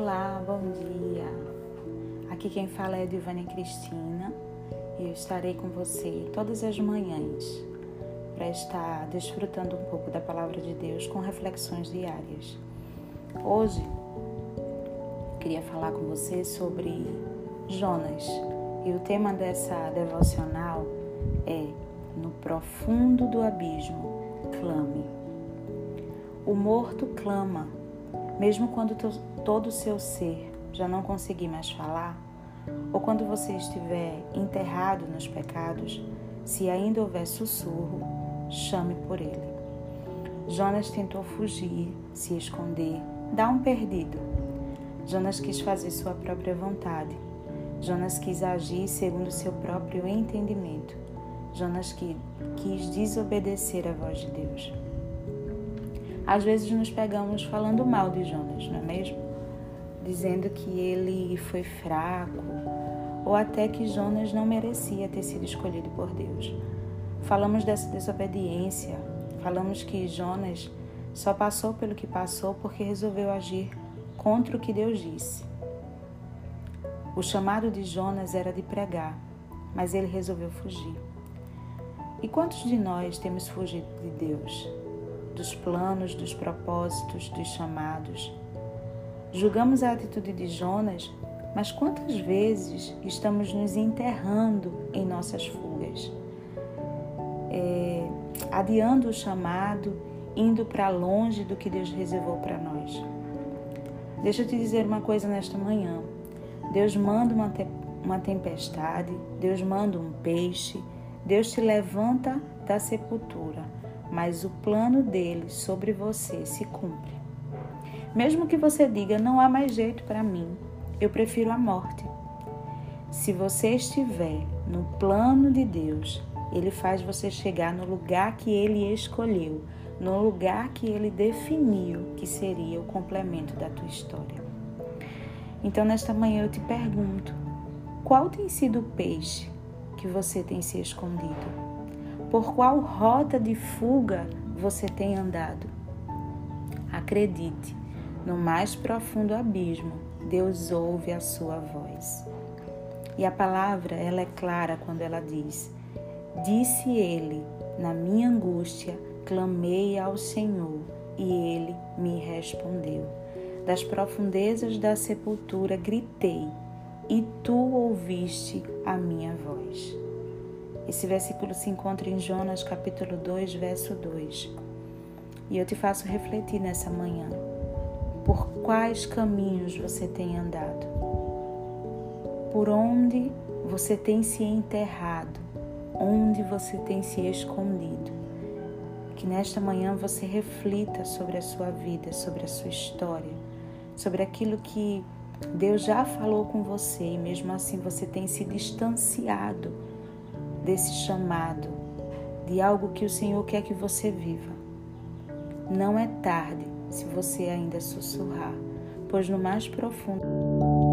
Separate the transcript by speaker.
Speaker 1: dia. Aqui quem fala é Divane Cristina e eu estarei com você todas as manhãs para estar desfrutando um pouco da palavra de Deus com reflexões diárias. Hoje queria falar com você sobre Jonas e o tema dessa devocional é No profundo do abismo, clame. O morto clama mesmo quando todo o seu ser já não conseguir mais falar, ou quando você estiver enterrado nos pecados, se ainda houver sussurro, chame por ele. Jonas tentou fugir, se esconder, dar um perdido. Jonas quis fazer sua própria vontade. Jonas quis agir segundo seu próprio entendimento. Jonas quis desobedecer à voz de Deus. Às vezes nos pegamos falando mal de Jonas, não é mesmo? Dizendo que ele foi fraco ou até que Jonas não merecia ter sido escolhido por Deus. Falamos dessa desobediência, falamos que Jonas só passou pelo que passou porque resolveu agir contra o que Deus disse. O chamado de Jonas era de pregar, mas ele resolveu fugir. E quantos de nós temos fugido de Deus? Dos planos, dos propósitos, dos chamados. Julgamos a atitude de Jonas, mas quantas vezes estamos nos enterrando em nossas fugas? É, adiando o chamado, indo para longe do que Deus reservou para nós. Deixa eu te dizer uma coisa nesta manhã. Deus manda uma, te uma tempestade, Deus manda um peixe, Deus te levanta da sepultura mas o plano dele sobre você se cumpre. Mesmo que você diga não há mais jeito para mim, eu prefiro a morte. Se você estiver no plano de Deus, ele faz você chegar no lugar que ele escolheu, no lugar que ele definiu que seria o complemento da tua história. Então, nesta manhã eu te pergunto: qual tem sido o peixe que você tem se escondido? Por qual rota de fuga você tem andado? Acredite, no mais profundo abismo, Deus ouve a sua voz. E a palavra, ela é clara quando ela diz: Disse ele, na minha angústia, clamei ao Senhor, e ele me respondeu. Das profundezas da sepultura gritei, e tu ouviste a minha voz. Esse versículo se encontra em Jonas capítulo 2, verso 2. E eu te faço refletir nessa manhã. Por quais caminhos você tem andado? Por onde você tem se enterrado? Onde você tem se escondido? Que nesta manhã você reflita sobre a sua vida, sobre a sua história, sobre aquilo que Deus já falou com você e mesmo assim você tem se distanciado desse chamado, de algo que o Senhor quer que você viva. Não é tarde se você ainda sussurrar, pois no mais profundo